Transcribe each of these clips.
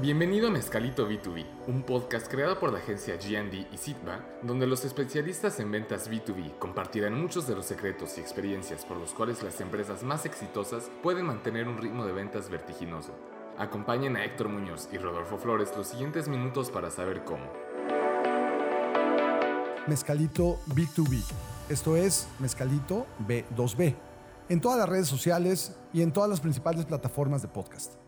Bienvenido a Mezcalito B2B, un podcast creado por la agencia GD y Sitba, donde los especialistas en ventas B2B compartirán muchos de los secretos y experiencias por los cuales las empresas más exitosas pueden mantener un ritmo de ventas vertiginoso. Acompañen a Héctor Muñoz y Rodolfo Flores los siguientes minutos para saber cómo. Mezcalito B2B. Esto es Mezcalito B2B. En todas las redes sociales y en todas las principales plataformas de podcast.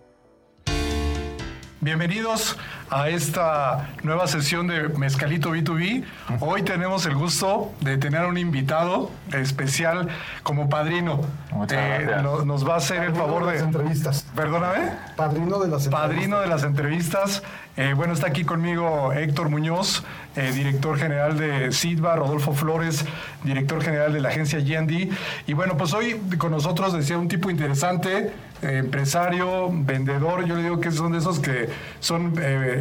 Bienvenidos a esta nueva sesión de Mezcalito B2B. Hoy tenemos el gusto de tener a un invitado especial como padrino. Muchas Eh, gracias. no- nos va a hacer el favor las de... entrevistas. Perdóname. Padrino de las Padrino de las entrevistas. Eh, bueno, está aquí conmigo Héctor Muñoz, eh, director general de SIDBA, Rodolfo Flores, director general de la agencia GND. Y bueno, pues hoy con nosotros decía un tipo interesante, eh, empresario, vendedor. Yo le digo que son de esos que son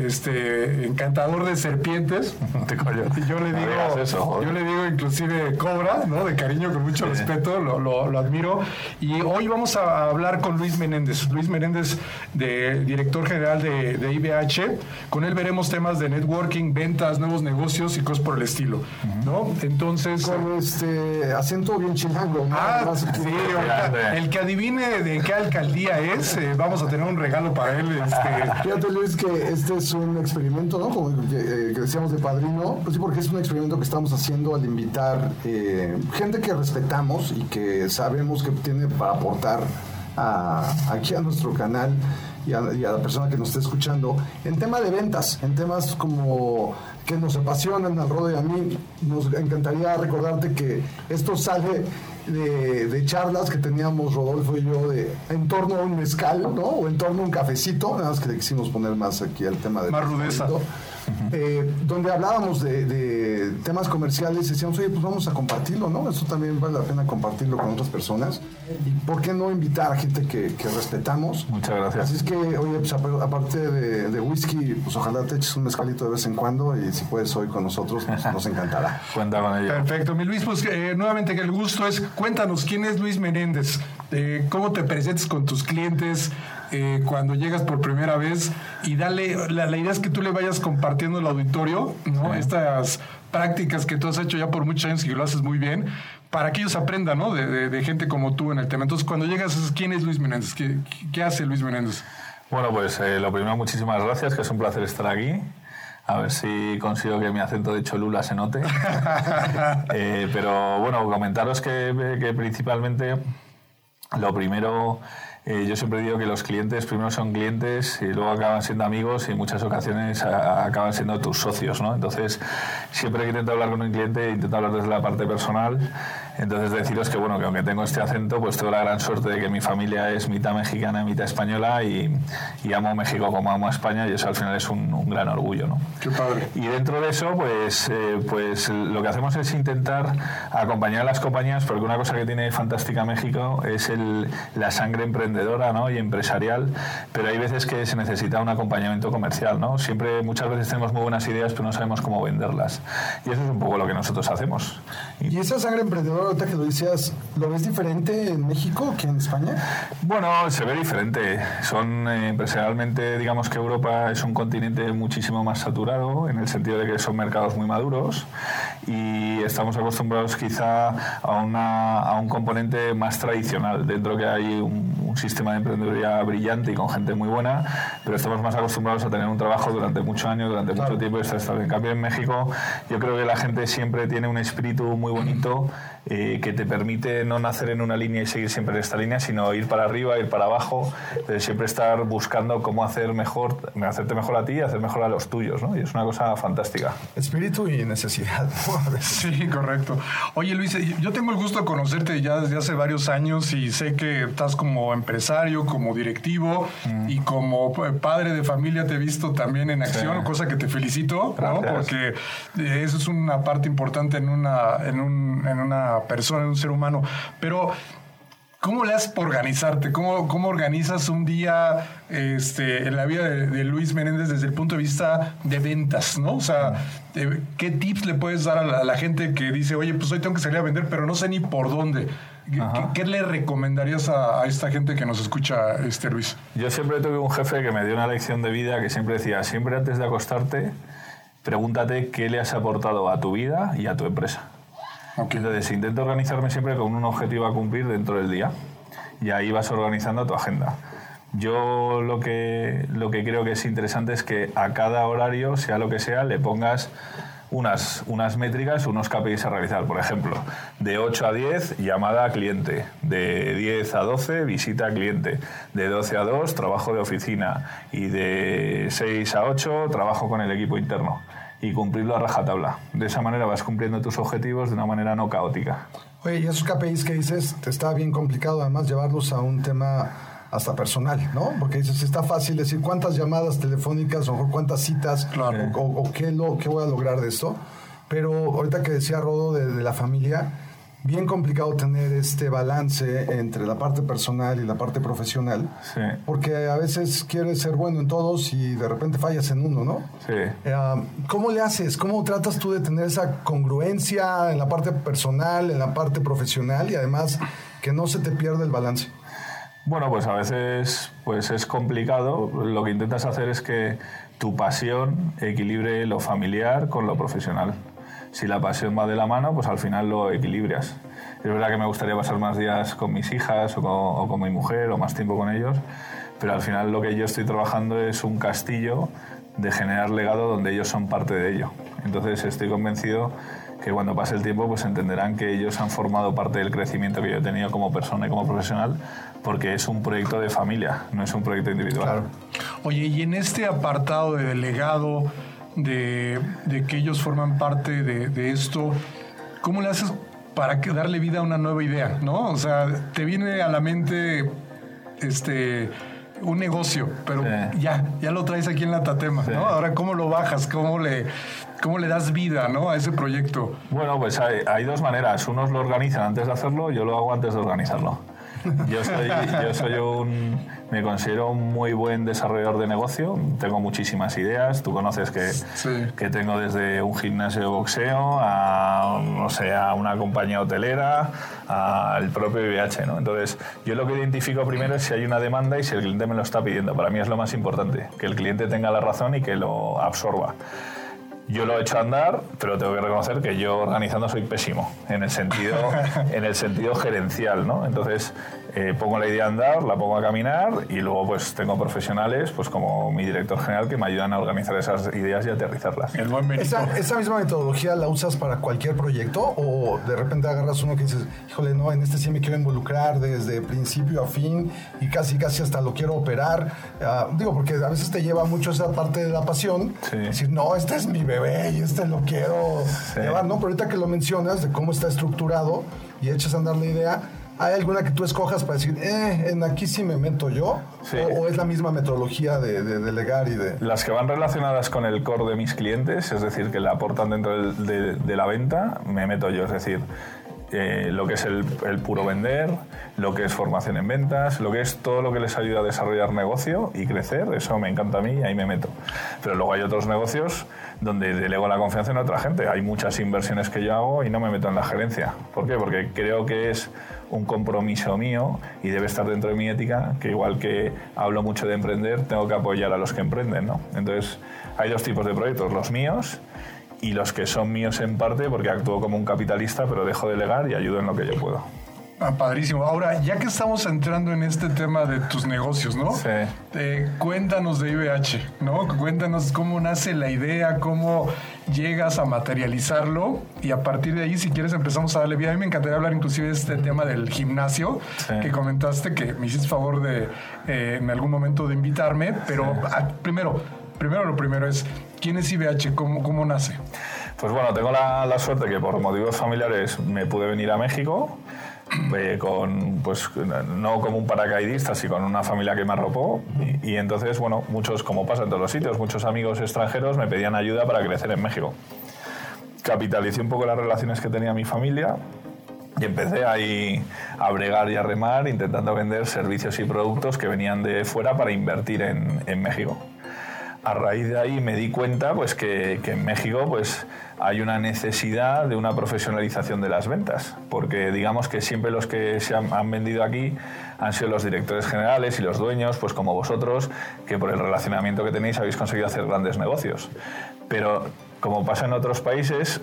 este, encantador de serpientes. Y yo le digo, eso, yo le digo inclusive cobra, ¿no? De cariño, con mucho respeto, lo, lo- lo admiro. Y hoy vamos a hablar con Luis Menéndez. Luis Menéndez, de, director general de, de IBH. Con él veremos temas de networking, ventas, nuevos negocios y cosas por el estilo, ¿no? Entonces... Con este acento bien chilango. ¿no? Ah, Más sí, ahorita, el que adivine de qué alcaldía es, eh, vamos a tener un regalo para él. Este, Fíjate, Luis, que este es un experimento, ¿no? Como que, eh, que decíamos de padrino. Pues sí, porque es un experimento que estamos haciendo al invitar eh, gente que respetamos y que sabemos que tiene para aportar a- aquí a nuestro canal y a, y a la persona que nos esté escuchando en tema de ventas, en temas como que nos apasionan al Rodo y a mí. Nos encantaría recordarte que esto sale de, de charlas que teníamos Rodolfo y yo de en torno a un mezcal, ¿no? O en torno a un cafecito, nada más que le quisimos poner más aquí al tema de Más rudeza. Eh, donde hablábamos de, de temas comerciales decíamos, oye, pues vamos a compartirlo, ¿no? Eso también vale la pena compartirlo con otras personas. ¿Y por qué no invitar a gente que, que respetamos? Muchas gracias. Así es que, oye, pues ap- aparte de, de whisky, pues ojalá te eches un mezcalito de vez en cuando y si puedes hoy con nosotros, pues nos encantará. Cuenta con ello. Perfecto, mi Luis, pues eh, nuevamente que el gusto es, cuéntanos, ¿quién es Luis Menéndez? Eh, ¿Cómo te presentes con tus clientes eh, cuando llegas por primera vez? Y dale, la, la idea es que tú le vayas compartiendo al auditorio, ¿no? Estas prácticas que tú has hecho ya por muchos años y que lo haces muy bien, para que ellos aprendan, ¿no? De, de- de gente como tú en el tema. Entonces, cuando llegas, ¿quién es Luis Menéndez? ¿Qué, qué hace Luis Menéndez? Bueno, pues eh, lo primero, muchísimas gracias, que es un placer estar aquí. A ver si consigo que mi acento de Cholula se note. Eh, pero bueno, comentaros que, que principalmente lo primero, eh, yo siempre digo que los clientes primero son clientes y luego acaban siendo amigos y en muchas ocasiones acaban siendo tus socios, ¿no? Entonces, siempre que intento hablar con un cliente, intento hablar desde la parte personal. Entonces, deciros que, bueno, que aunque tengo este acento, pues tengo la gran suerte de que mi familia es mitad mexicana y mitad española y, y amo México como amo a España y eso al final es un, un gran orgullo, ¿no? Qué padre. Y dentro de eso, pues, eh, pues lo que hacemos es intentar acompañar a las compañías, porque una cosa que tiene fantástica México es el, la sangre emprendedora ¿no? y empresarial, pero hay veces que se necesita un acompañamiento comercial. ¿no? Siempre, muchas veces tenemos muy buenas ideas, pero no sabemos cómo venderlas. Y eso es un poco lo que nosotros hacemos. ¿Y esa sangre emprendedora, ahorita que lo decías, lo ves diferente en México que en España? Bueno, se ve diferente. Son eh, empresarialmente, digamos que Europa es un continente muchísimo más saturado en el sentido de que son mercados muy maduros y estamos acostumbrados quizá a, una, a un componente más tradicional. Dentro que hay un, un sistema de emprendeduría brillante y con gente muy buena, pero estamos más acostumbrados a tener un trabajo durante muchos años, durante mucho tiempo y estar estable. En cambio, en México yo creo que la gente siempre tiene un espíritu muy bonito eh, que te permite no nacer en una línea y seguir siempre en esta línea, sino ir para arriba, ir para abajo, eh, siempre estar buscando cómo hacer mejor, hacerte mejor a ti y hacer mejor a los tuyos, ¿no? Y es una cosa fantástica. Espíritu y necesidad. Sí, correcto. Oye, Luis, yo tengo el gusto de conocerte ya desde hace varios años y sé que estás como empresario, como directivo y como eh, padre de familia te he visto también en acción, Sí. cosa que te felicito, ¿no? Porque eh, eso es una parte importante en una, en, un- en una persona, en un ser humano. Pero ¿Cómo le haces por organizarte? ¿Cómo, cómo organizas un día este, en la vida de, de Luis Menéndez desde el punto de vista de ventas? ¿no? O sea, eh, ¿qué tips le puedes dar a la, a la gente que dice, oye, pues hoy tengo que salir a vender, pero no sé ni por dónde? ¿Qué, qué le recomendarías a, a, esta gente que nos escucha, este Luis? Yo siempre tuve un jefe que me dio una lección de vida que siempre decía, siempre antes de acostarte, pregúntate qué le has aportado a tu vida y a tu empresa. Entonces, intento organizarme siempre con un objetivo a cumplir dentro del día. Y ahí vas organizando tu agenda. Yo lo que, lo que creo que es interesante es que a cada horario, sea lo que sea, le pongas unas, unas métricas, unos KPIs a realizar. Por ejemplo, de 8 a 10, llamada a cliente. De 10 a 12, visita a cliente. De 12 a 2, trabajo de oficina. Y de 6 a 8, trabajo con el equipo interno. Y cumplirlo a rajatabla. De esa manera vas cumpliendo tus objetivos de una manera no caótica. Oye, y esos KPIs que dices, te está bien complicado además llevarlos a un tema hasta personal, ¿no? Porque dices, está fácil decir cuántas llamadas telefónicas o cuántas citas o, o, qué, lo, qué voy a lograr de esto. Pero ahorita que decía Rodo de, de, la familia, bien complicado tener este balance entre la parte personal y la parte profesional. Sí. Porque a veces quieres ser bueno en todos y de repente fallas en uno, ¿no? Sí. Eh, ¿Cómo le haces? ¿Cómo tratas tú de tener esa congruencia en la parte personal, en la parte profesional y además que no se te pierda el balance? Bueno, pues a veces pues es complicado. Lo que intentas hacer es que tu pasión equilibre lo familiar con lo profesional. Si la pasión va de la mano, pues al final lo equilibras. Es verdad que me gustaría pasar más días con mis hijas o con, mi mujer o más tiempo con ellos, pero al final lo que yo estoy trabajando es un castillo de generar legado donde ellos son parte de ello. Entonces estoy convencido que cuando pase el tiempo pues entenderán que ellos han formado parte del crecimiento que yo he tenido como persona y como profesional porque es un proyecto de familia, no es un proyecto individual. Claro. Oye, y en este apartado de delegado, de, de que ellos forman parte de, de, esto, ¿cómo le haces para darle vida a una nueva idea? ¿no? O sea, te viene a la mente este un negocio, pero sí. ya, ya lo traes aquí en la Tatema, sí. ¿no? Ahora, ¿cómo lo bajas? ¿Cómo le, cómo le das vida ¿no? a ese proyecto? Bueno, pues hay, hay dos maneras. Unos lo organizan antes de hacerlo, yo lo hago antes de organizarlo. Yo soy, yo soy un, me considero un muy buen desarrollador de negocio, tengo muchísimas ideas, tú conoces que, sí. que tengo desde un gimnasio de boxeo a, no sé, a una compañía hotelera, al propio IBH, ¿no? Entonces, yo lo que identifico primero es si hay una demanda y si el cliente me lo está pidiendo. Para mí es lo más importante, que el cliente tenga la razón y que lo absorba. Yo lo he hecho andar, pero tengo que reconocer que yo organizando soy pésimo en el sentido, en el sentido gerencial, ¿no? Entonces eh, pongo la idea a andar, la pongo a caminar y luego pues tengo profesionales, pues como mi director general, que me ayudan a organizar esas ideas y aterrizarlas. El buen ¿Esa, ¿Esa, misma metodología la usas para cualquier proyecto o de repente agarras uno que dices, híjole, no, en este sí me quiero involucrar desde principio a fin y casi casi hasta lo quiero operar? Uh, digo, porque a veces te lleva mucho esa parte de la pasión, Sí. decir, no, este es mi bebé y este lo quiero Sí. llevar, ¿no? Pero ahorita que lo mencionas de cómo está estructurado y echas a andar la idea, ¿hay alguna que tú escojas para decir, eh, en aquí sí me meto yo? Sí. O, o, es la misma metodología de, de, delegar y de...? Las que van relacionadas con el core de mis clientes, es decir, que le aportan dentro del, de, de, la venta, me meto yo. Es decir, eh, lo que es el, puro vender, lo que es formación en ventas, lo que es todo lo que les ayuda a desarrollar negocio y crecer, eso me encanta a mí y ahí me meto. Pero luego hay otros negocios donde delego la confianza en otra gente. Hay muchas inversiones que yo hago y no me meto en la gerencia. ¿Por qué? Porque creo que es un compromiso mío y debe estar dentro de mi ética, que igual que hablo mucho de emprender, tengo que apoyar a los que emprenden, ¿no? Entonces, hay dos tipos de proyectos, los míos y los que son míos en parte porque actúo como un capitalista, pero dejo de delegar y ayudo en lo que yo puedo. Ah, padrísimo. Ahora, ya que estamos entrando en este tema de tus negocios, ¿no? Sí. Eh, cuéntanos de IBH, ¿no? Cuéntanos cómo nace la idea, cómo llegas a materializarlo y a partir de ahí, si quieres, empezamos a darle vida. A mí me encantaría hablar inclusive de este tema del gimnasio Sí. que comentaste, que me hiciste favor de eh, en algún momento de invitarme, pero Sí. primero, primero lo primero es, ¿quién es IBH? ¿Cómo, cómo nace? Pues bueno, tengo la, la, suerte que por motivos familiares me pude venir a México. Eh, con, pues, no como un paracaidista, sino con una familia que me arropó. Y, y, entonces, bueno, muchos, como pasa en todos los sitios, muchos amigos extranjeros me pedían ayuda para crecer en México. Capitalicé un poco las relaciones que tenía mi familia y empecé ahí a bregar y a remar intentando vender servicios y productos que venían de fuera para invertir en, en México. A raíz de ahí me di cuenta pues que, en México pues hay una necesidad de una profesionalización de las ventas, porque digamos que siempre los que se han, han, vendido aquí han sido los directores generales y los dueños, pues como vosotros, que por el relacionamiento que tenéis habéis conseguido hacer grandes negocios. Pero como pasa en otros países,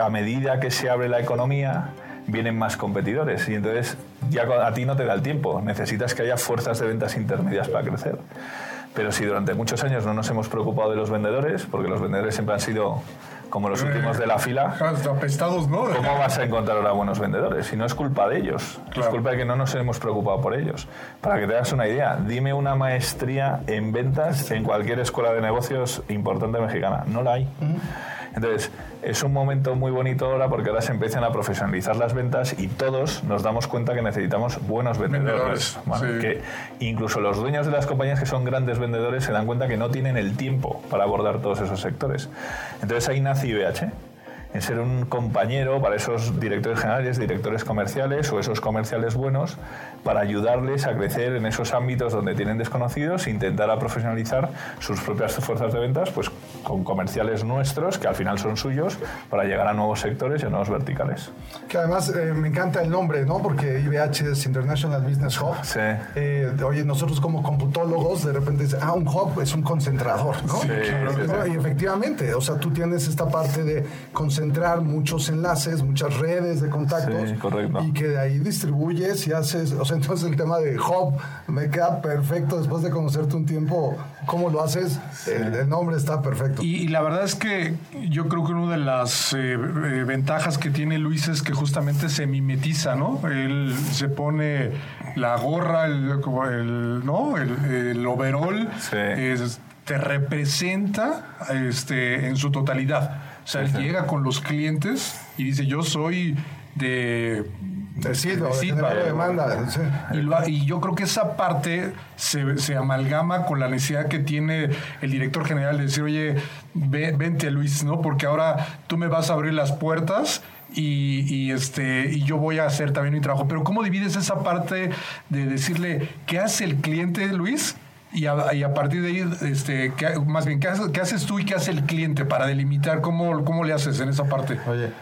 a medida que se abre la economía, vienen más competidores y entonces ya a ti no te da el tiempo, necesitas que haya fuerzas de ventas intermedias para crecer. Pero si durante muchos años no nos hemos preocupado de los vendedores, porque los vendedores siempre han sido como los últimos de la fila, apestados, ¿no? ¿cómo vas a encontrar ahora buenos vendedores? Si no es culpa de ellos, es culpa de que no nos hemos preocupado por ellos. Para que te hagas una idea, dime una maestría en ventas en cualquier escuela de negocios importante mexicana. No la hay. Entonces, es un momento muy bonito ahora porque ahora se empiezan a profesionalizar las ventas y todos nos damos cuenta que necesitamos buenos vendedores. que incluso los dueños de las compañías que son grandes vendedores se dan cuenta que no tienen el tiempo para abordar todos esos sectores. Entonces ahí nace IBH en ser un compañero para esos directores generales, directores comerciales o esos comerciales buenos para ayudarles a crecer en esos ámbitos donde tienen desconocidos e intentar a profesionalizar sus propias fuerzas de ventas pues con comerciales nuestros que al final son suyos para llegar a nuevos sectores y a nuevos verticales. Que además eh, me encanta el nombre, ¿no? Porque IBH es International Business Hub. Sí. Eh, oye, nosotros como computólogos de repente dicen, ah, un hub es un concentrador, ¿no? Sí, Y efectivamente, o sea, tú tienes esta parte de concentrar muchos enlaces, muchas redes de contactos. Sí, correcto. Y que de ahí distribuyes y haces, o sea, entonces el tema de hub me queda perfecto después de conocerte un tiempo, cómo lo haces, el, nombre está perfecto. Y, la verdad es que yo creo que una de las eh, eh, ventajas que tiene Luis es que justamente se mimetiza, ¿no? Él se pone la gorra, el, ¿no? el, overall, te representa este, en su totalidad. O sea, él llega con los clientes y dice, yo soy de de de demanda. Y, yo creo que esa parte se, se, amalgama con la necesidad que tiene el director general de decir, oye, vente Luis, ¿no? Porque ahora tú me vas a abrir las puertas y, este, y yo voy a hacer también mi trabajo. Pero ¿cómo divides esa parte de decirle qué hace el cliente, Luis? Y a, y a, partir de ahí, este, ¿qué, más bien, ¿qué haces, ¿qué haces, tú y qué hace el cliente para delimitar? ¿Cómo, ¿Cómo le haces en esa parte? Oye,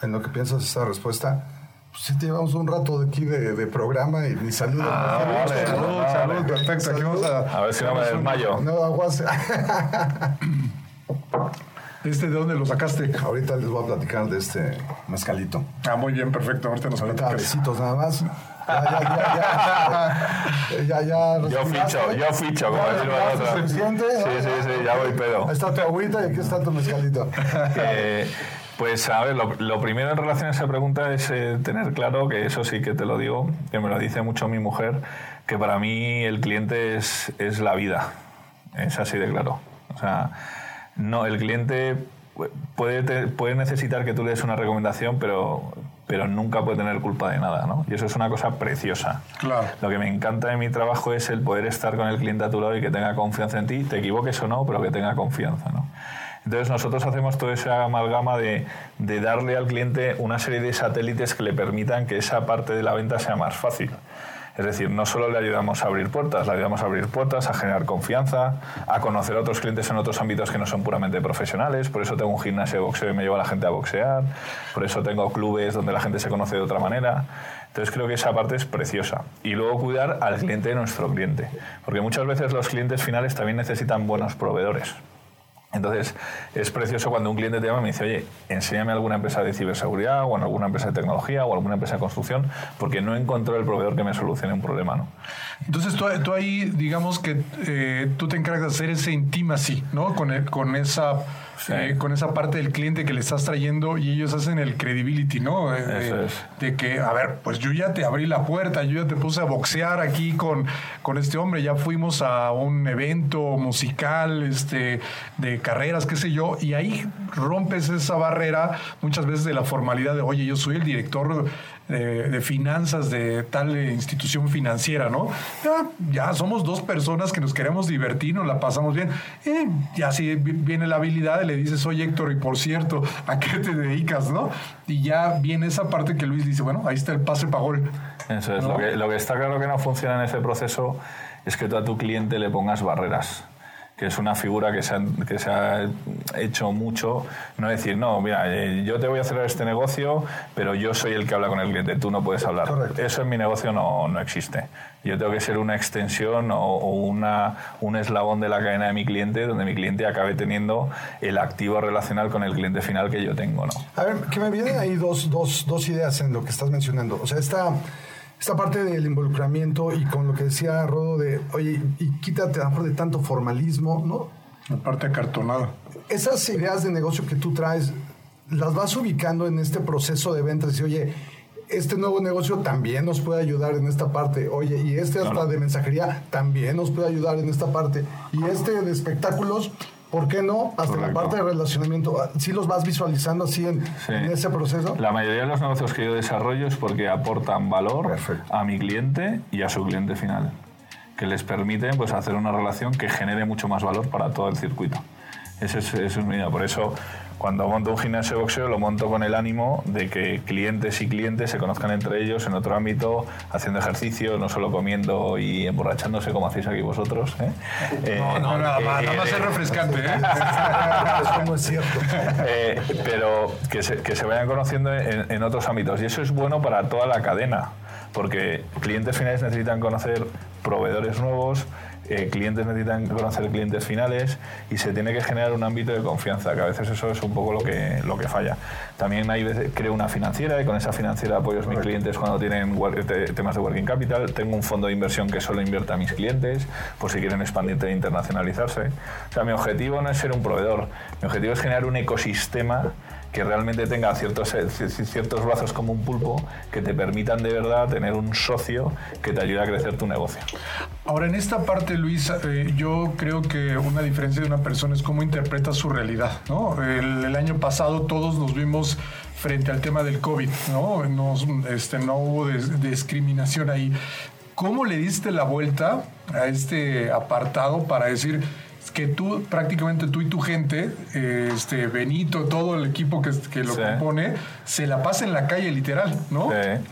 en lo que piensas esa respuesta, pues sí, llevamos un rato de aquí de, de programa y mi saludo. Ah, salud, salud, perfecto. Aquí vamos a, a ver si no me desmayo. No, aguas. ¿Este de dónde lo sacaste? Ahorita les voy a platicar de este mezcalito. Ah, muy bien, perfecto. Ahorita nos Ahorita besitos nada más. Ya, ya, ya, ya. ya, ya yo ficho, yo ficho, como decirlo la otra. Sí, sí, sí, ya voy pedo. Ahí está tu agüita y aquí está tu mezcalito. Eh, pues a ver, lo, primero en relación a esa pregunta es eh, tener claro que eso sí que te lo digo, que me lo dice mucho mi mujer, que para mí el cliente es, es la vida. Es así de claro. O sea, no, el cliente puede, puede necesitar que tú le des una recomendación, pero, pero nunca puede tener culpa de nada, ¿no? Y eso es una cosa preciosa. Claro. Lo que me encanta de mi trabajo es el poder estar con el cliente a tu lado y que tenga confianza en ti, te equivoques o no, pero que tenga confianza, ¿no? Entonces nosotros hacemos toda esa amalgama de, de darle al cliente una serie de satélites que le permitan que esa parte de la venta sea más fácil. Es decir, no solo le ayudamos a abrir puertas, le ayudamos a abrir puertas, a generar confianza, a conocer a otros clientes en otros ámbitos que no son puramente profesionales. Por eso tengo un gimnasio de boxeo y me llevo a la gente a boxear. Por eso tengo clubes donde la gente se conoce de otra manera. Entonces creo que esa parte es preciosa. Y luego cuidar al cliente de nuestro cliente. Porque muchas veces los clientes finales también necesitan buenos proveedores. Entonces, es precioso cuando un cliente te llama y me dice, oye, enséñame alguna empresa de ciberseguridad o en alguna empresa de tecnología o alguna empresa de construcción, porque no encontró el proveedor que me solucione un problema, ¿no? Entonces, tú, ahí, digamos que eh, tú te encargas de hacer ese intimacy, ¿no? Con, con esa eh, con esa parte del cliente que le estás trayendo y ellos hacen el credibility, ¿no? Eh, de, que, a ver, pues yo ya te abrí la puerta, yo ya te puse a boxear aquí con, con este hombre, ya fuimos a un evento musical, este, de carreras, qué sé yo, y ahí rompes esa barrera muchas veces de la formalidad de, oye, yo soy el director de, finanzas de tal institución financiera, ¿no? Ya, somos dos personas que nos queremos divertir, nos la pasamos bien. Eh, ya si viene la habilidad y le dices, oye Héctor, y por cierto, ¿a qué te dedicas, no? Y ya viene esa parte que Luis dice, bueno, ahí está el pase para gol. Eso es, lo, que, lo que está claro que no funciona en ese proceso es que tú a tu cliente le pongas barreras. Que es una figura que se, ha, que se ha hecho mucho, no decir, no, mira, eh, yo te voy a hacer este negocio, pero yo soy el que habla con el cliente, tú no puedes hablar. Eso en mi negocio no, no, existe. Yo tengo que ser una extensión o, una, un eslabón de la cadena de mi cliente, donde mi cliente acabe teniendo el activo relacional con el cliente final que yo tengo. ¿no? A ver, que me vienen ahí dos, dos, dos ideas en lo que estás mencionando. O sea, esta esta parte del involucramiento y con lo que decía Rodo de, oye, y quítate de tanto formalismo, ¿no? La parte acartonada. Esas ideas de negocio que tú traes, las vas ubicando en este proceso de ventas y oye, este nuevo negocio también nos puede ayudar en esta parte. Oye, y este hasta de mensajería también nos puede ayudar en esta parte. Y este de espectáculos ¿Por qué no? Hasta la parte de relacionamiento. ¿Sí los vas visualizando así en, ese proceso? La mayoría de los negocios que yo desarrollo es porque aportan valor a mi cliente y a su cliente final, que les permiten pues, hacer una relación que genere mucho más valor para todo el circuito. Ese es, ese es mi idea. Por eso cuando monto un gimnasio de boxeo lo monto con el ánimo de que clientes y clientes se conozcan entre ellos en otro ámbito, haciendo ejercicio, no solo comiendo y emborrachándose como hacéis aquí vosotros. ¿eh? eh no, no, nada, más, nada más es refrescante. ¿eh? Eh, pero que se, que se, vayan conociendo en, en otros ámbitos. Y eso es bueno para toda la cadena, porque clientes finales necesitan conocer proveedores nuevos, eh, clientes necesitan conocer clientes finales y se tiene que generar un ámbito de confianza, que a veces eso es un poco lo que, lo que falla. También hay veces creo una financiera y con esa financiera apoyo a mis clientes cuando tienen temas de working capital. Tengo un fondo de inversión que solo invierta a mis clientes por si quieren expandirse e internacionalizarse. O sea, mi objetivo no es ser un proveedor, mi objetivo es generar un ecosistema que realmente tenga ciertos, eh, ciertos brazos como un pulpo que te permitan de verdad tener un socio que te ayude a crecer tu negocio. Ahora, en esta parte, Luis, eh, yo creo que una diferencia de una persona es cómo interpreta su realidad. ¿no? El, año pasado todos nos vimos frente al tema del COVID, ¿no? este, no hubo discriminación ahí. ¿Cómo le diste la vuelta a este apartado para decir, que tú, prácticamente tú y tu gente, este Benito, todo el equipo que, que lo compone, se la pasa en la calle literal, ¿no?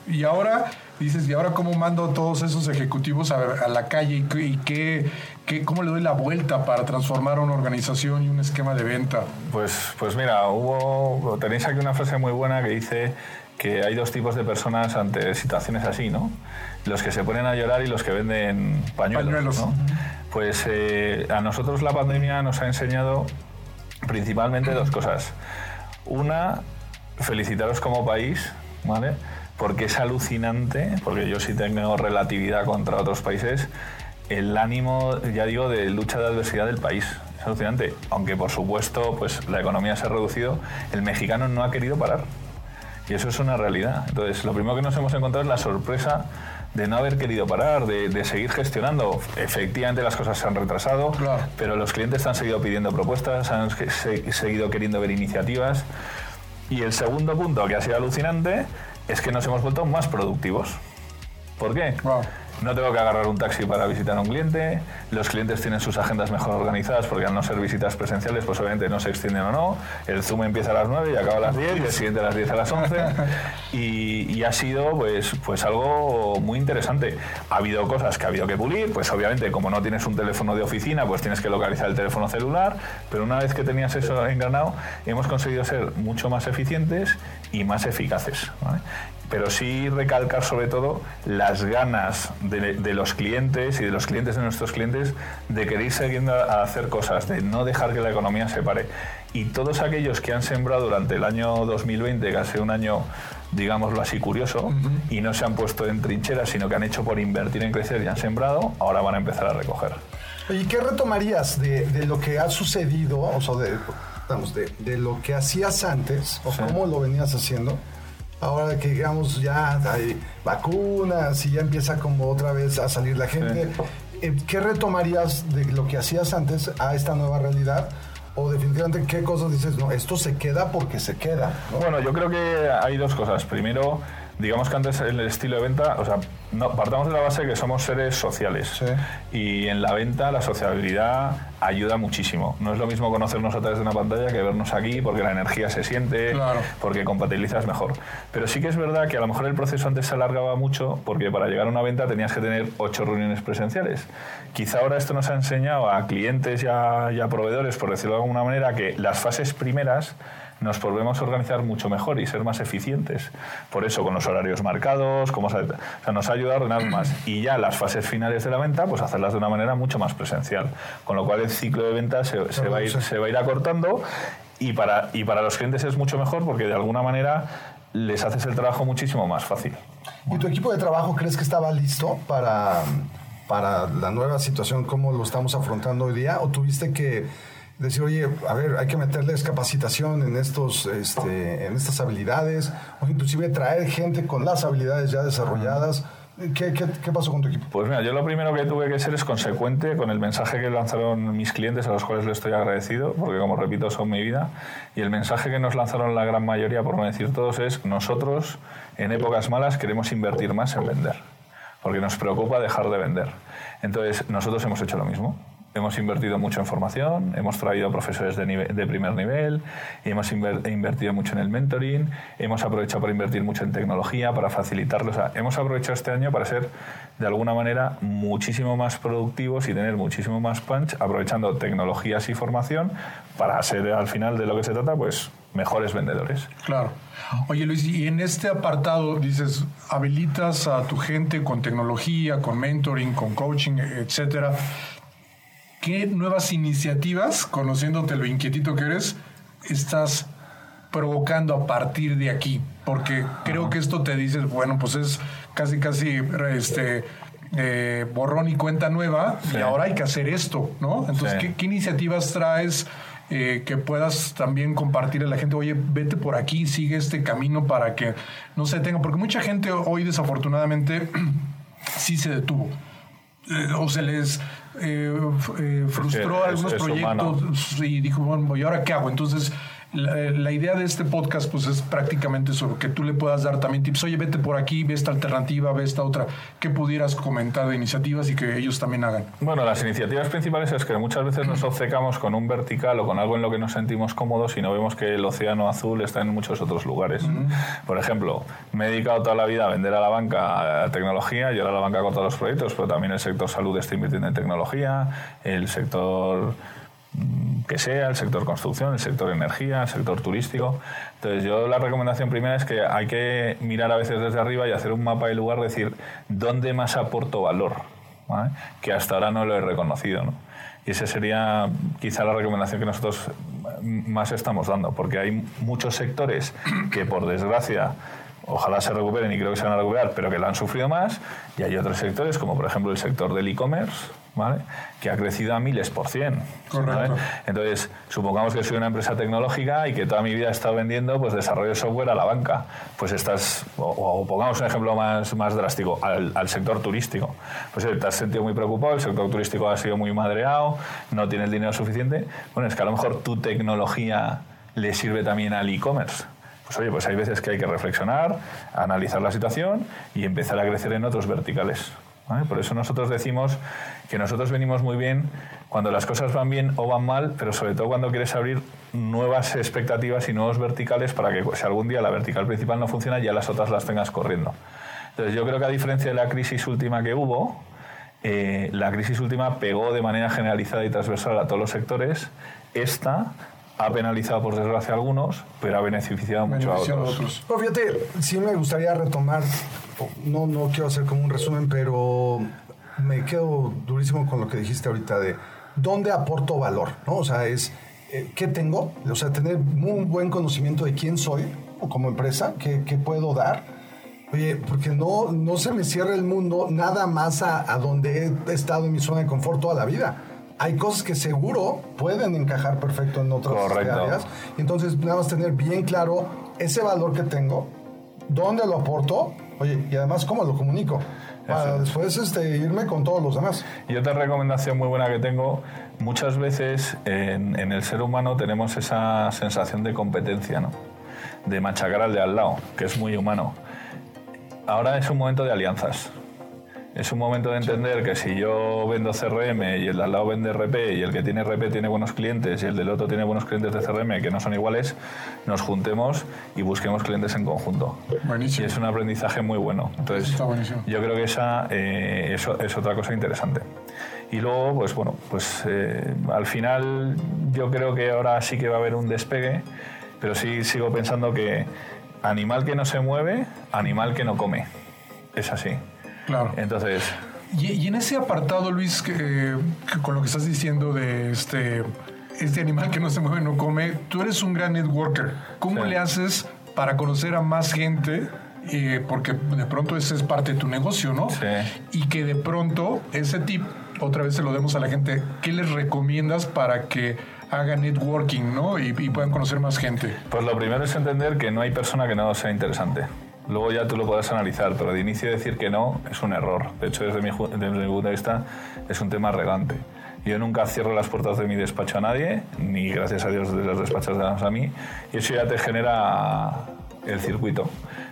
Y ahora dices, ¿y ahora cómo mando a todos esos ejecutivos a, la calle y, qué, qué, cómo le doy la vuelta para transformar una organización y un esquema de venta? Pues, pues mira, hubo, tenéis aquí una frase muy buena que dice que hay dos tipos de personas ante situaciones así, ¿no? Los que se ponen a llorar y los que venden pañuelos. ¿no? Pues eh, a nosotros la pandemia nos ha enseñado principalmente dos cosas. Una, felicitaros como país, ¿vale? Porque es alucinante, porque yo sí tengo relatividad contra otros países, el ánimo, ya digo, de lucha de adversidad del país. Es alucinante. Aunque por supuesto, pues la economía se ha reducido, el mexicano no ha querido parar. Y eso es una realidad. Entonces, lo primero que nos hemos encontrado es la sorpresa de no haber querido parar, de, seguir gestionando. Efectivamente las cosas se han retrasado, pero los clientes han seguido pidiendo propuestas, han seguido queriendo ver iniciativas. Y el segundo punto que ha sido alucinante es que nos hemos vuelto más productivos. ¿Por qué? No tengo que agarrar un taxi para visitar a un cliente. Los clientes tienen sus agendas mejor organizadas porque al no ser visitas presenciales, pues obviamente no se extienden o no. El Zoom empieza a las 9 y acaba a las 10 y el siguiente a las 10 a las 11. Y, ha sido pues, pues algo muy interesante. Ha habido cosas que ha habido que pulir, pues obviamente como no tienes un teléfono de oficina, pues tienes que localizar el teléfono celular, pero una vez que tenías eso engranado, hemos conseguido ser mucho más eficientes y más eficaces pero sí recalcar sobre todo las ganas de, los clientes y de los clientes de nuestros clientes de querer seguir a hacer cosas, de no dejar que la economía se pare. Y todos aquellos que han sembrado durante el año 2020, que ha sido un año, digámoslo así, curioso, y no se han puesto en trincheras, sino que han hecho por invertir en crecer y han sembrado, ahora van a empezar a recoger. ¿Y qué retomarías de, lo que ha sucedido, o sea, de, de, lo que hacías antes, o cómo lo venías haciendo? ahora que digamos ya hay vacunas y ya empieza como otra vez a salir la gente, eh, ¿qué retomarías de lo que hacías antes a esta nueva realidad? O definitivamente, ¿qué cosas dices? No, esto se queda porque se queda. Bueno, yo creo que hay dos cosas. Primero, digamos que antes el estilo de venta, o sea, no, partamos de la base que somos seres sociales. Y en la venta la sociabilidad ayuda muchísimo. No es lo mismo conocernos a través de una pantalla que vernos aquí porque la energía se siente, porque compatibilizas mejor. Pero sí que es verdad que a lo mejor el proceso antes se alargaba mucho porque para llegar a una venta tenías que tener ocho reuniones presenciales. Quizá ahora esto nos ha enseñado a clientes y a proveedores, por decirlo de alguna manera, que las fases primeras nos volvemos a organizar mucho mejor y ser más eficientes. Por eso, con los horarios marcados, como, o sea, nos ha ayudado a ordenar más. Y ya las fases finales de la venta, pues hacerlas de una manera mucho más presencial. Con lo cual el ciclo de venta se, va, a ir, se va a ir acortando y para, y para los clientes es mucho mejor porque de alguna manera les haces el trabajo muchísimo más fácil. ¿Y tu equipo de trabajo crees que estaba listo para, para la nueva situación, como lo estamos afrontando hoy día? ¿O tuviste que decir, oye, a ver, hay que meterles capacitación en, estos, este, en estas habilidades, o inclusive traer gente con las habilidades ya desarrolladas. ¿Qué, qué, pasó con tu equipo? Pues mira, yo lo primero que tuve que ser es consecuente con el mensaje que lanzaron mis clientes, a los cuales les estoy agradecido, porque como repito, son mi vida. Y el mensaje que nos lanzaron la gran mayoría, por no decir todos, es nosotros en épocas malas queremos invertir más en vender, porque nos preocupa dejar de vender. Entonces, nosotros hemos hecho lo mismo hemos invertido mucho en formación, hemos traído profesores de, de primer nivel, hemos invertido mucho en el mentoring, hemos aprovechado para invertir mucho en tecnología, para facilitarlo. O sea, hemos aprovechado este año para ser, de alguna manera, muchísimo más productivos y tener muchísimo más punch, aprovechando tecnologías y formación para ser, al final de lo que se trata, pues mejores vendedores. Claro. Oye Luis, y en este apartado dices, habilitas a tu gente con tecnología, con mentoring, con coaching, etcétera ¿Qué nuevas iniciativas, conociéndote lo inquietito que eres, estás provocando a partir de aquí? Porque creo que esto te dices, bueno, pues es casi, casi este, eh, borrón y cuenta nueva, y ahora hay que hacer esto, ¿no? Entonces, ¿qué, iniciativas traes? Eh, que puedas también compartir a la gente, oye, vete por aquí, sigue este camino para que no se detenga, porque mucha gente hoy desafortunadamente sí se detuvo. Eh, o se les eh, eh, frustró algunos proyectos y dijo, bueno, ¿y ahora qué hago? Entonces la, idea de este podcast pues es prácticamente eso, que tú le puedas dar también tips, oye, vete por aquí, ve esta alternativa, ve esta otra, que pudieras comentar de iniciativas y que ellos también hagan. Bueno, las iniciativas principales es que muchas veces nos obcecamos con un vertical o con algo en lo que nos sentimos cómodos y no vemos que el océano azul está en muchos otros lugares. Por ejemplo, me he dedicado toda la vida a vender a la banca tecnología y ahora la banca con todos los proyectos, pero también el sector salud está invirtiendo en tecnología, el sector que sea, el sector construcción, el sector energía, el sector turístico. Entonces yo la recomendación primera es que hay que mirar a veces desde arriba y hacer un mapa del lugar, decir dónde más aporto valor, que hasta ahora no lo he reconocido. ¿no? Y esa sería quizá la recomendación que nosotros más estamos dando, porque hay muchos sectores que por desgracia ojalá se recuperen y creo que se van a recuperar, pero que lo han sufrido más, y hay otros sectores como por ejemplo el sector del e-commerce, que ha crecido a miles por cien. Entonces, supongamos que soy una empresa tecnológica y que toda mi vida he estado vendiendo pues, desarrollo de software a la banca. Pues estás, o, pongamos un ejemplo más, más drástico, al, sector turístico. Pues te has sentido muy preocupado, el sector turístico ha sido muy madreado, no tiene el dinero suficiente. Bueno, es que a lo mejor tu tecnología le sirve también al e-commerce. Pues oye, pues hay veces que hay que reflexionar, analizar la situación y empezar a crecer en otros verticales. Por eso nosotros decimos que nosotros venimos muy bien cuando las cosas van bien o van mal, pero sobre todo cuando quieres abrir nuevas expectativas y nuevos verticales para que si algún día la vertical principal no funciona, ya las otras las tengas corriendo. Entonces yo creo que a diferencia de la crisis última que hubo, eh, la crisis última pegó de manera generalizada y transversal a todos los sectores. Esta ha penalizado por desgracia a algunos, pero ha beneficiado mucho a otros. fíjate, sí me gustaría retomar, no, no quiero hacer como un resumen, pero me quedo durísimo con lo que dijiste ahorita de dónde aporto valor, ¿no? O sea, es eh, qué tengo, o sea, tener un buen conocimiento de quién soy o como empresa, qué, qué puedo dar. Oye, porque no, no se me cierra el mundo nada más a, a donde he estado en mi zona de confort toda la vida hay cosas que seguro pueden encajar perfecto en otras áreas. Entonces, nada más tener bien claro ese valor que tengo, dónde lo aporto, oye, y además cómo lo comunico. Para después este, irme con todos los demás. Y otra recomendación muy buena que tengo, muchas veces en, en el ser humano tenemos esa sensación de competencia, ¿no? de machacar al de al lado, que es muy humano. Ahora es un momento de alianzas Es un momento de entender que si yo vendo CRM y el de al lado vende RP y el que tiene RP tiene buenos clientes y el del otro tiene buenos clientes de CRM que no son iguales, nos juntemos y busquemos clientes en conjunto. Buenísimo. Y es un aprendizaje muy bueno. Entonces, yo creo que esa eh, eso es otra cosa interesante. Y luego, pues bueno, pues eh, al final yo creo que ahora sí que va a haber un despegue, pero sí sigo pensando que animal que no se mueve, animal que no come. Es así. Claro. Entonces. Y, en ese apartado, Luis, que, con lo que estás diciendo de este, este animal que no se mueve, no come, tú eres un gran networker. ¿Cómo le haces para conocer a más gente? Eh, porque de pronto ese es parte de tu negocio, ¿no? Sí. Y que de pronto ese tip, otra vez se lo demos a la gente, ¿qué les recomiendas para que hagan networking, ¿no? Y, y puedan conocer más gente. Pues lo primero es entender que no hay persona que no sea interesante. Luego ya tú lo puedes analizar, pero de inicio decir que no es un error. De hecho, desde mi, desde mi punto de vista, es un tema regante. Yo nunca cierro las puertas de mi despacho a nadie, ni gracias a Dios de los despachos de a mí, y eso ya te genera el circuito.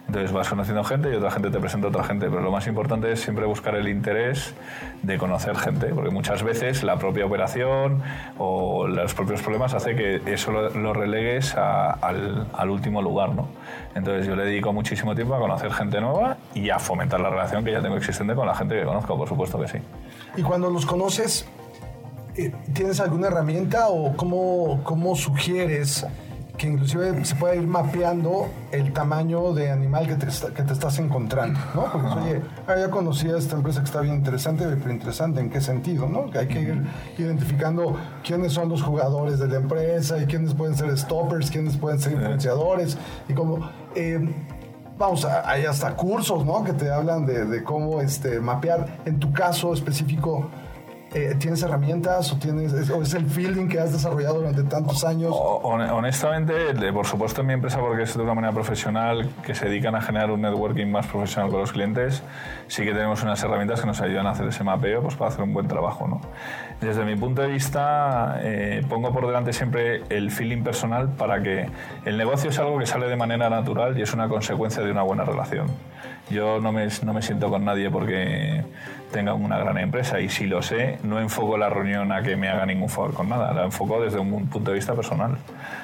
Entonces vas conociendo gente y otra gente te presenta a otra gente, pero lo más importante es siempre buscar el interés de conocer gente, porque muchas veces la propia operación o los propios problemas hace que eso lo, relegues al, al, último lugar. ¿no? Entonces yo le dedico muchísimo tiempo a conocer gente nueva y a fomentar la relación que ya tengo existente con la gente que conozco, por supuesto que sí. Y cuando los conoces, eh, ¿tienes alguna herramienta o cómo, cómo sugieres? Que inclusive se puede ir mapeando el tamaño de animal que te, que te estás encontrando, ¿no? Porque, oye, ah, ya conocí a esta empresa que está bien interesante, pero interesante, ¿en qué sentido, no? Que hay que ir identificando quiénes son los jugadores de la empresa y quiénes pueden ser stoppers, quiénes pueden ser influenciadores y cómo... Eh, vamos, hay hasta cursos, ¿no? Que te hablan de, de cómo este, mapear, en tu caso específico, eh, ¿Tienes herramientas o, tienes, es, o es el feeling que has desarrollado durante tantos años? honestamente, por supuesto en mi empresa, porque es de una manera profesional, que se dedican a generar un networking más profesional con los clientes, sí que tenemos unas herramientas que nos ayudan a hacer ese mapeo pues, para hacer un buen trabajo. ¿no? Desde mi punto de vista, eh, pongo por delante siempre el feeling personal para que el negocio es algo que sale de manera natural y es una consecuencia de una buena relación. Yo no me, no me siento con nadie porque tenga una gran empresa y si lo sé, no enfoco la reunión a que me haga ningún favor con nada, la enfoco desde un punto de vista personal.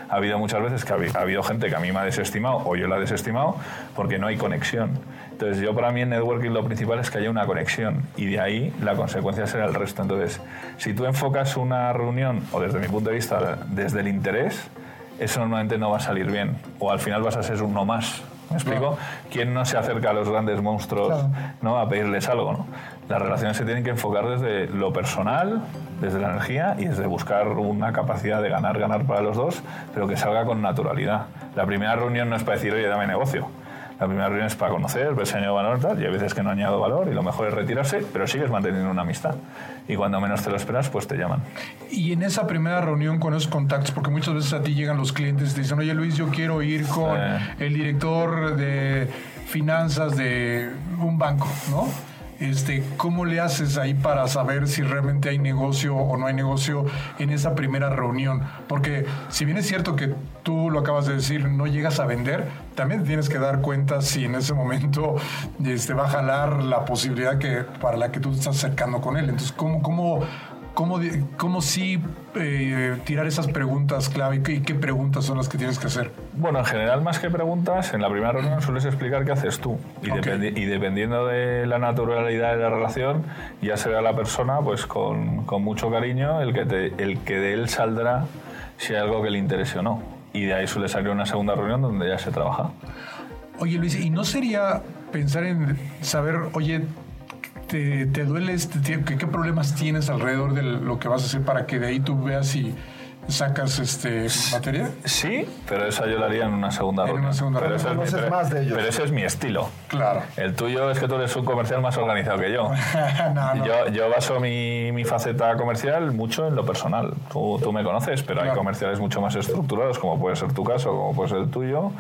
Ha habido muchas veces que ha habido gente que a mí me ha desestimado o yo la he desestimado porque no hay conexión. Entonces yo para mí en networking lo principal es que haya una conexión y de ahí la consecuencia será el resto. Entonces, si tú enfocas una reunión, o desde mi punto de vista, desde el interés, eso normalmente no va a salir bien. O al final vas a ser uno más ¿Me explico? ¿Quién no se acerca a los grandes monstruos ¿no? a pedirles algo? ¿no? Las relaciones se tienen que enfocar desde lo personal, desde la energía y desde buscar una capacidad de ganar, ganar para los dos, pero que salga con naturalidad. La primera reunión no es para decir, oye, dame negocio. La primera reunión es para conocer, ver si añado valor y hay veces que no añado valor y lo mejor es retirarse, pero sigues manteniendo una amistad. Y cuando menos te lo esperas, pues te llaman. Y en esa primera reunión con esos contactos, porque muchas veces a ti llegan los clientes y te dicen, oye Luis, yo quiero ir con el director de finanzas de un banco, ¿no? Este, ¿Cómo le haces ahí para saber si realmente hay negocio o no hay negocio en esa primera reunión? Porque si bien es cierto que tú lo acabas de decir, no llegas a vender, también tienes que dar cuenta si en ese momento este, va a jalar la posibilidad que, para la que tú te estás acercando con él. Entonces, ¿cómo, cómo, ¿Cómo, cómo sí eh, tirar esas preguntas clave y qué, preguntas son las que tienes que hacer? Bueno, en general, más que preguntas, en la primera reunión sueles explicar qué haces tú. Y, y dependiendo de la naturalidad de la relación, ya será la persona, pues con, con mucho cariño, el que, te, el que de él saldrá si hay algo que le interese o no. Y de ahí suele salir una segunda reunión donde ya se trabaja. Oye, Luis, ¿y no sería pensar en saber, oye, te, duele este tiempo? ¿Qué, problemas tienes alrededor de lo que vas a hacer para que de ahí tú veas si sacas este materia? Sí, pero esa yo la haría en una segunda en Una segunda pero, ese es, más de ellos. pero ese es mi estilo. Claro. El tuyo es que tú eres un comercial más organizado que yo. Yo, yo, baso mi, mi, faceta comercial mucho en lo personal. Tú, tú me conoces, pero hay comerciales mucho más estructurados, como puede ser tu caso, como puede ser el tuyo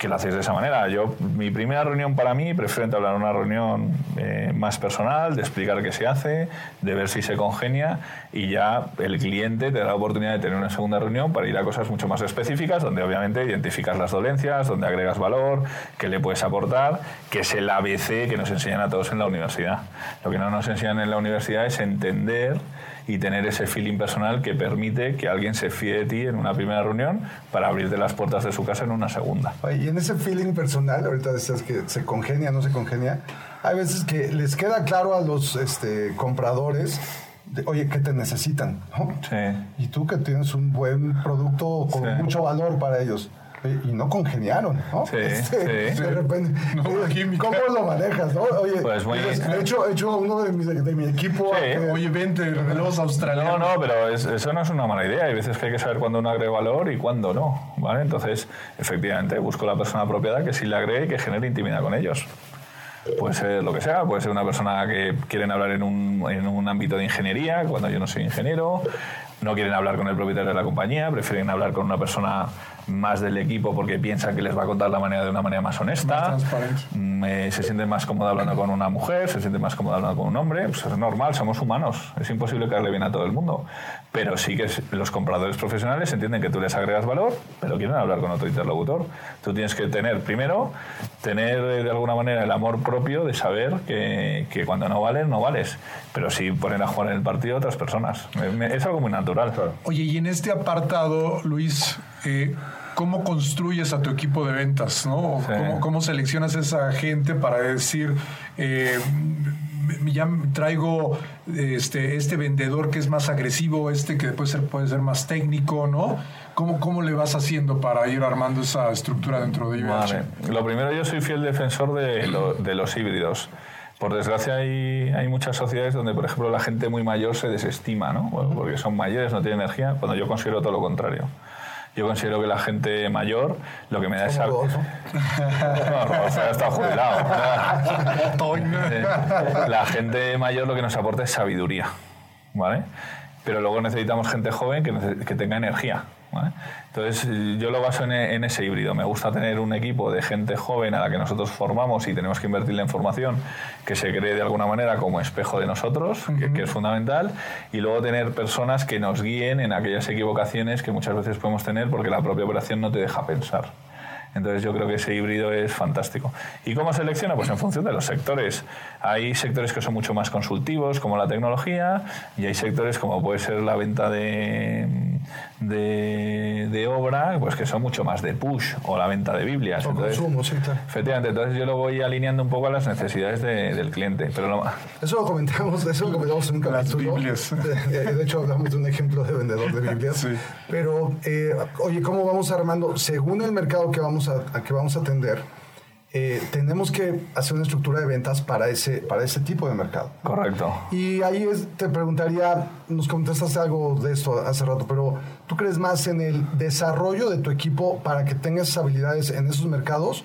que lo hacéis de esa manera. Yo, mi primera reunión para mí, prefiero entablar una reunión eh, más personal, de explicar qué se hace, de ver si se congenia y ya el cliente te da la oportunidad de tener una segunda reunión para ir a cosas mucho más específicas, donde obviamente identificas las dolencias, donde agregas valor, qué le puedes aportar, que es el ABC que nos enseñan a todos en la universidad. Lo que no nos enseñan en la universidad es entender y tener ese feeling personal que permite que alguien se fíe de ti en una primera reunión para abrirte las puertas de su casa en una segunda. y en ese feeling personal, ahorita decías que se congenia, no se congenia, hay veces que les queda claro a los este, compradores oye, ¿qué te necesitan? Sí. Y tú que tienes un buen producto con mucho valor para ellos y no congeniaron, ¿no? Sí, este, sí. De repente, no, ¿cómo lo manejas, no? Oye, pues muy, de hecho, he hecho uno de, mis, de mi equipo, sí. oye, vente, revelos australianos. No, no, pero eso no es una mala idea. Hay veces que hay que saber cuándo uno agrega valor y cuándo no, ¿vale? Entonces, efectivamente, busco la persona apropiada que sí le agregue y que genere intimidad con ellos. Puede ser lo que sea, puede ser una persona que quieren hablar en un, en un ámbito de ingeniería, cuando yo no soy ingeniero, no quieren hablar con el propietario de la compañía, prefieren hablar con una persona más del equipo porque piensan que les va a contar la manera de una manera más honesta. Mm, eh, se sienten más cómodos hablando con una mujer, se sienten más cómodos hablando con un hombre. Pues es normal, somos humanos. Es imposible que darle bien a todo el mundo. Pero sí que los compradores profesionales entienden que tú les agregas valor, pero quieren hablar con otro interlocutor. Tú tienes que tener, primero, tener eh, de alguna manera el amor propio de saber que, que cuando no vales, no vales. Pero sí poner a jugar en el partido a otras personas. Es algo muy natural. Oye, y en este apartado, Luis, eh, ¿cómo construyes a tu equipo de ventas? ¿no? ¿Cómo, seleccionas a esa gente para decir, eh, ya traigo este, este vendedor que es más agresivo, este que puede ser, puede ser más técnico, ¿no? ¿Cómo, ¿Cómo le vas haciendo para ir armando esa estructura dentro de IBH? Vale. Lo primero, yo soy fiel defensor de, de los híbridos. Por desgracia hay, hay, muchas sociedades donde, por ejemplo, la gente muy mayor se desestima, ¿no? Porque son mayores, no tienen energía, cuando yo considero todo lo contrario. Yo considero que la gente mayor lo que me da es... algo... no, ya está jubilado. la gente mayor lo que nos aporta es sabiduría, ¿vale? Pero luego necesitamos gente joven que, que tenga energía. Entonces, yo lo baso en, ese híbrido. Me gusta tener un equipo de gente joven a la que nosotros formamos y tenemos que invertirle en formación que se cree de alguna manera como espejo de nosotros, que, es fundamental, y luego tener personas que nos guíen en aquellas equivocaciones que muchas veces podemos tener porque la propia operación no te deja pensar. Entonces yo creo que ese híbrido es fantástico. ¿Y cómo selecciona? Pues en función de los sectores. Hay sectores que son mucho más consultivos, como la tecnología, y hay sectores como puede ser la venta de, de, obra, pues que son mucho más de push, o la venta de Biblias. entonces, consumo, sí, Efectivamente, entonces yo lo voy alineando un poco a las necesidades del cliente. Pero eso lo comentamos, eso lo comentamos en un capítulo. De, de, hecho hablamos de un ejemplo de vendedor de Biblias. Sí. Pero, eh, oye, ¿cómo vamos armando? Según el mercado que vamos a, que vamos a atender, eh, tenemos que hacer una estructura de ventas para ese, para ese tipo de mercado. Correcto. Y ahí te preguntaría, nos contestaste algo de esto hace rato, pero ¿tú crees más en el desarrollo de tu equipo para que tengas habilidades en esos mercados?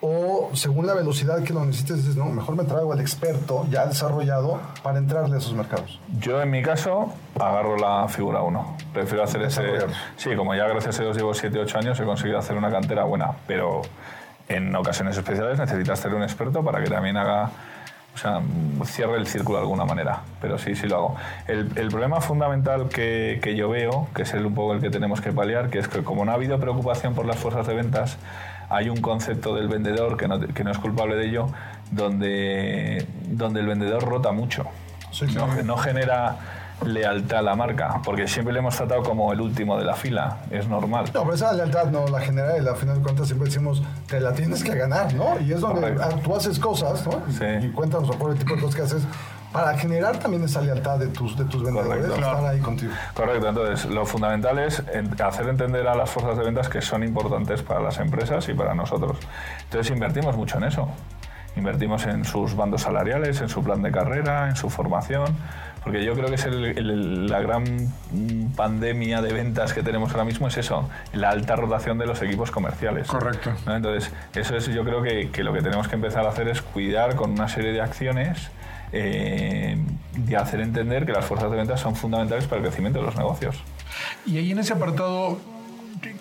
o según la velocidad que lo necesites, dices, no, mejor me traigo al experto ya desarrollado para entrarle a esos mercados. Yo en mi caso agarro la figura 1. Prefiero hacer ese... Sí, como ya gracias a Dios llevo 7, 8 años, he conseguido hacer una cantera buena, pero en ocasiones especiales necesitas ser un experto para que también haga... O sea, cierre el círculo de alguna manera, pero sí, sí lo hago. El, el problema fundamental que, que yo veo, que es el, un poco el que tenemos que paliar, que es que como no ha habido preocupación por las fuerzas de ventas, hay un concepto del vendedor, que no, que no es culpable de ello, donde, donde el vendedor rota mucho. no, genera lealtad a la marca, porque siempre le hemos tratado como el último de la fila, es normal. No, pero esa lealtad no la genera y la final de cuentas siempre decimos, te la tienes que ganar, ¿no? Y es donde tú haces cosas, ¿no? Y, cuéntanos por el tipo de cosas que haces para generar también esa lealtad de tus, de tus vendedores, Correcto. estar ahí contigo. Correcto, entonces lo fundamental es hacer entender a las fuerzas de ventas que son importantes para las empresas y para nosotros. Entonces invertimos mucho en eso. Invertimos en sus bandos salariales, en su plan de carrera, en su formación, porque yo creo que es la gran pandemia de ventas que tenemos ahora mismo es eso, la alta rotación de los equipos comerciales. Correcto. Entonces, eso es yo creo que, que, lo que tenemos que empezar a hacer es cuidar con una serie de acciones eh, de hacer entender que las fuerzas de ventas son fundamentales para el crecimiento de los negocios. Y ahí en ese apartado,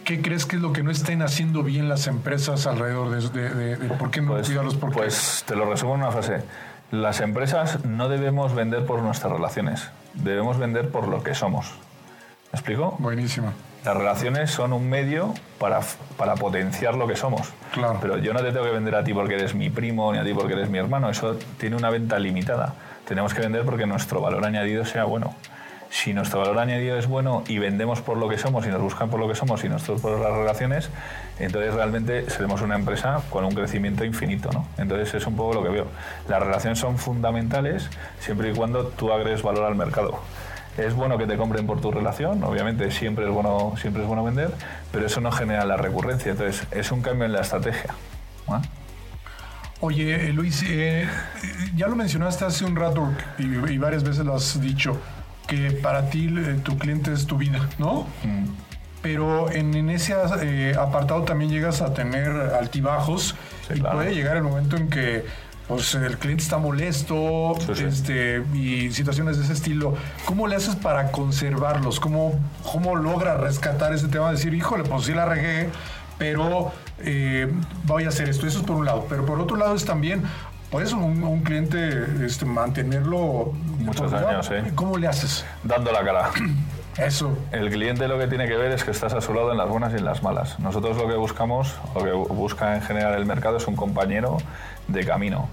¿qué crees que es lo que no estén haciendo bien las empresas alrededor de, por qué no pues, cuidarlos? Pues te lo resumo en una frase. Las empresas no debemos vender por nuestras relaciones, debemos vender por lo que somos. ¿Me explico? Buenísimo. Las relaciones son un medio para, para potenciar lo que somos. Claro. Pero yo no te tengo que vender a ti porque eres mi primo ni a ti porque eres mi hermano. Eso tiene una venta limitada. Tenemos que vender porque nuestro valor añadido sea bueno si nuestro valor añadido es bueno y vendemos por lo que somos y nos buscan por lo que somos y nosotros por las relaciones, entonces realmente seremos una empresa con un crecimiento infinito. ¿no? Entonces es un poco lo que veo. Las relaciones son fundamentales siempre y cuando tú agregues valor al mercado. Es bueno que te compren por tu relación, obviamente siempre es bueno, siempre es bueno vender, pero eso no genera la recurrencia. Entonces es un cambio en la estrategia. Oye, Luis, eh, ya lo mencionaste hace un rato y varias veces lo has dicho que para ti eh, tu cliente es tu vida, ¿no? Mm. Pero en, ese eh, apartado también llegas a tener altibajos y puede llegar el momento en que pues, el cliente está molesto Este, y situaciones de ese estilo. ¿Cómo le haces para conservarlos? ¿Cómo, cómo logras rescatar ese tema? Decir, híjole, pues sí la regué, pero eh, voy a hacer esto. Eso es por un lado. Pero por otro lado es también, Puedes un, un cliente este, mantenerlo muchos años, ¿eh? ¿Cómo le haces? Dando la cara. Eso. El cliente lo que tiene que ver es que estás a su lado en las buenas y en las malas. Nosotros lo que buscamos, lo que busca en general el mercado es un compañero de camino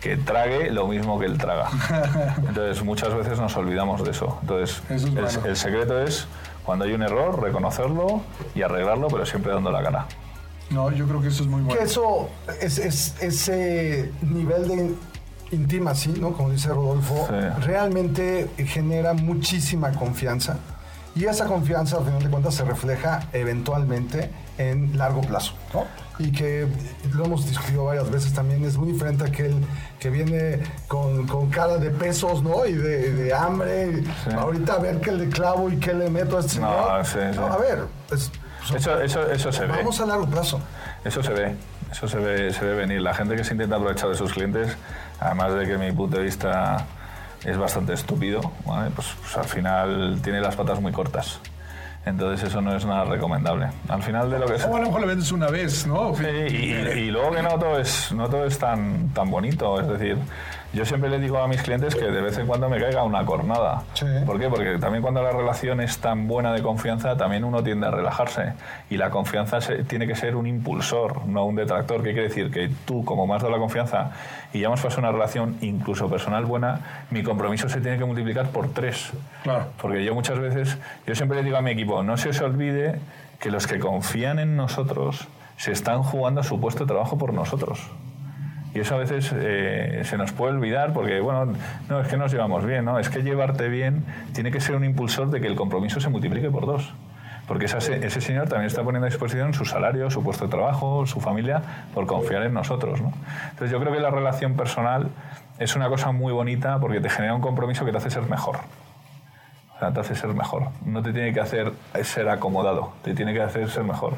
que trague lo mismo que él traga. Entonces muchas veces nos olvidamos de eso. Entonces el secreto es cuando hay un error reconocerlo y arreglarlo, pero siempre dando la cara. No, yo creo que eso es muy bueno. Que eso, es, ese nivel de intimacy, ¿no? Como dice Rodolfo, realmente genera muchísima confianza. Y esa confianza, al final de cuentas, se refleja eventualmente en largo plazo, ¿no? Y que lo hemos discutido varias veces también, es muy diferente a aquel que viene con, cara de pesos, ¿no? Y de, hambre. Ahorita a ver qué le clavo y qué le meto a este señor. No, a ver, pues, eso, eso, eso se ve. Vamos a largo plazo. Eso se ve. Eso se ve, se ve venir. La gente que se intenta aprovechar de sus clientes, además de que mi punto de vista es bastante estúpido, pues, pues al final tiene las patas muy cortas. Entonces eso no es nada recomendable. Al final de lo que... O a lo mejor lo vendes una vez, ¿no? Sí, y, luego que no todo es, no todo es tan, tan bonito. Es decir, yo siempre le digo a mis clientes que de vez en cuando me caiga una cornada. ¿Por qué? Porque también cuando la relación es tan buena de confianza, también uno tiende a relajarse. Y la confianza tiene que ser un impulsor, no un detractor. ¿Qué quiere decir? Que tú, como más has la confianza y ya hemos pasado una relación incluso personal buena, mi compromiso se tiene que multiplicar por tres. Claro. Porque yo muchas veces, yo siempre le digo a mi equipo, no se os olvide que los que confían en nosotros se están jugando su puesto de trabajo por nosotros. Y eso a veces eh, se nos puede olvidar porque, bueno, no, es que nos llevamos bien, ¿no? Es que llevarte bien tiene que ser un impulsor de que el compromiso se multiplique por dos. Porque ese, ese señor también está poniendo a disposición su salario, su puesto de trabajo, su familia, por confiar en nosotros, ¿no? Entonces yo creo que la relación personal es una cosa muy bonita porque te genera un compromiso que te hace ser mejor te hace ser mejor. No te tiene que hacer ser acomodado, te tiene que hacer ser mejor.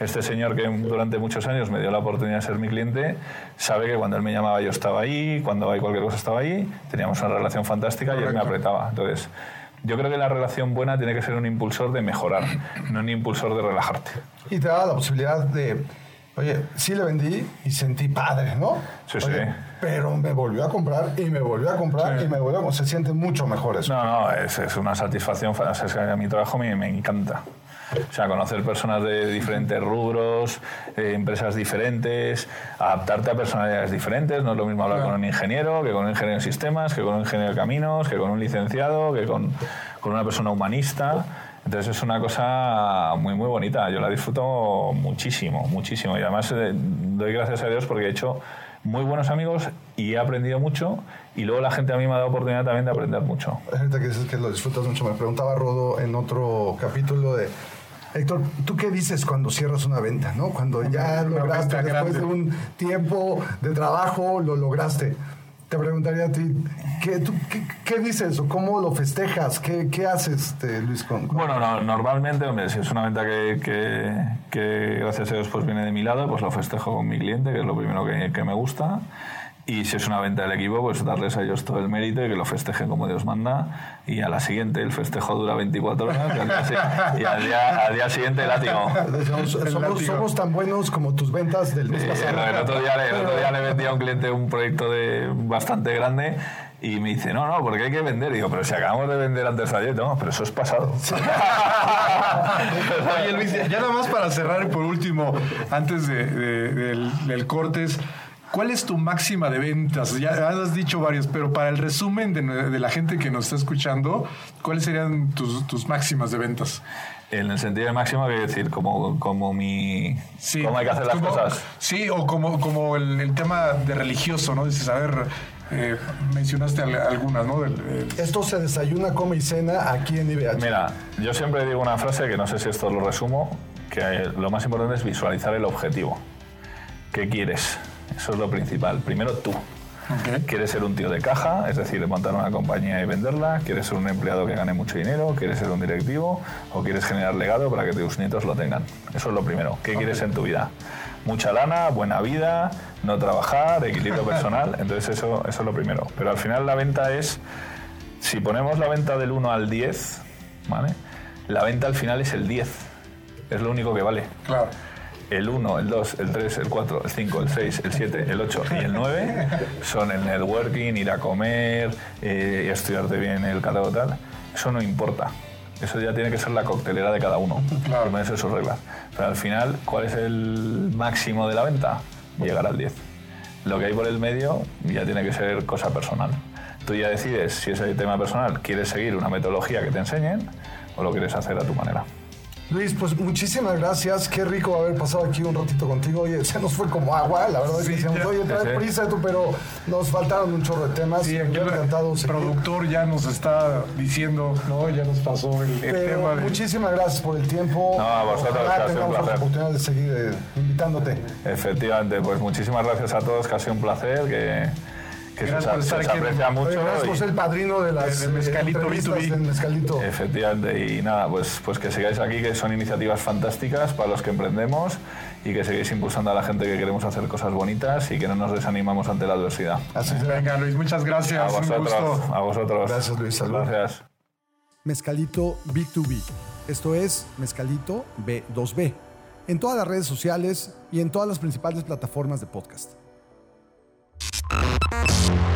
Este señor que durante muchos años me dio la oportunidad de ser mi cliente, sabe que cuando él me llamaba yo estaba ahí, cuando hay cualquier cosa estaba ahí, teníamos una relación fantástica y él me apretaba. Entonces, yo creo que la relación buena tiene que ser un impulsor de mejorar, no un impulsor de relajarte. Y te da la posibilidad de Oye, sí le vendí y sentí padre, ¿no? Sí, sí. Pero me volvió a comprar y me volvió a comprar y me volvió a comprar. Se siente mucho mejor eso. No, no, es, es una satisfacción. Es que a mi trabajo me, me encanta. O sea, conocer personas de diferentes rubros, eh, empresas diferentes, adaptarte a personalidades diferentes. No es lo mismo hablar con un ingeniero que con un ingeniero de sistemas, que con un ingeniero de caminos, que con un licenciado, que con, con una persona humanista. Entonces es una cosa muy, muy bonita. Yo la disfruto muchísimo, muchísimo. Y además eh, doy gracias a Dios porque he hecho muy buenos amigos y he aprendido mucho. Y luego la gente a mí me ha dado oportunidad también de aprender mucho. Hay gente que dice que lo disfrutas mucho. Me preguntaba Rodo en otro capítulo de... Héctor, ¿tú qué dices cuando cierras una venta? ¿no? Cuando ya lograste, después de un tiempo de trabajo, lo lograste te preguntaría a ti, ¿qué, qué, dices o cómo lo festejas? ¿Qué, qué haces, este, Luis? Con, Bueno, normalmente, hombre, si es una venta que, que, gracias a Dios pues viene de mi lado, pues lo festejo con mi cliente, que es lo primero que, me gusta. Y si es una venta del equipo, pues darles a ellos todo el mérito y que lo festejen como Dios manda. Y a la siguiente, el festejo dura 24 horas y al día, al día, siguiente el látigo. Somos, tan buenos como tus ventas del mes pasado. El otro día, el otro día le vendí a un cliente un proyecto de bastante grande y me dice, no, no, porque hay que vender. Y digo, pero si acabamos de vender antes ayer, no, pero eso es pasado. Oye, Luis, ya nada más para cerrar y por último, antes de, del, del cortes. ¿Cuál es tu máxima de ventas? Ya has dicho varios, pero para el resumen de, la gente que nos está escuchando, ¿cuáles serían tus, tus máximas de ventas? En el sentido de máximo, quiero decir, como, como mi. Sí, cómo hay que hacer las cosas. Sí, o como, como el, tema de religioso, ¿no? Dices, a ver, eh, mencionaste algunas, ¿no? Esto se desayuna, come y cena aquí en IBH. Mira, yo siempre digo una frase que no sé si esto lo resumo, que lo más importante es visualizar el objetivo. ¿Qué quieres? Eso es lo principal. Primero tú. ¿Quieres ser un tío de caja, es decir, montar una compañía y venderla? ¿Quieres ser un empleado que gane mucho dinero? ¿Quieres ser un directivo? ¿O quieres generar legado para que tus nietos lo tengan? Eso es lo primero. ¿Qué quieres en tu vida? Mucha lana, buena vida, no trabajar, equilibrio personal. Entonces eso, eso es lo primero. Pero al final la venta es, si ponemos la venta del 1 al 10, ¿vale? La venta al final es el 10. Es lo único que vale. Claro el 1, el 2, el 3, el 4, el 5, el 6, el 7, el 8 y el 9 son el networking, ir a comer, eh, estudiarte bien el catálogo tal. Eso no importa. Eso ya tiene que ser la coctelera de cada uno. Claro. Por sus reglas. Pero al final, ¿cuál es el máximo de la venta? Llegar al 10. Lo que hay por el medio ya tiene que ser cosa personal. Tú ya decides si ese tema personal quieres seguir una metodología que te enseñen o lo quieres hacer a tu manera. Luis, pues muchísimas gracias. Qué rico haber pasado aquí un ratito contigo. Oye, se nos fue como agua, la verdad es que decíamos, oye, trae prisa tú, pero nos faltaron un chorro de temas. Sí, aquí el productor ya nos está diciendo, no, ya nos pasó el, tema. Muchísimas gracias por el tiempo. No, a vosotros, Ojalá tengamos la oportunidad de seguir eh, invitándote. Efectivamente, pues muchísimas gracias a todos, que ha sido un placer. que que gracias se, por estar aprecia mucho. Gracias por ser el padrino de las de, mezcalito, del mezcalito. Efectivamente, y nada, pues, pues que sigáis aquí, que son iniciativas fantásticas para los que emprendemos y que sigáis impulsando a la gente que queremos hacer cosas bonitas y que no nos desanimamos ante la adversidad. Así es. Venga, Luis, muchas gracias. A vosotros. A vosotros. Gracias, Luis. Saludos. Gracias. Mezcalito B2B. Esto es Mezcalito B2B. En todas las redes sociales y en todas las principales plataformas de podcast. Bye.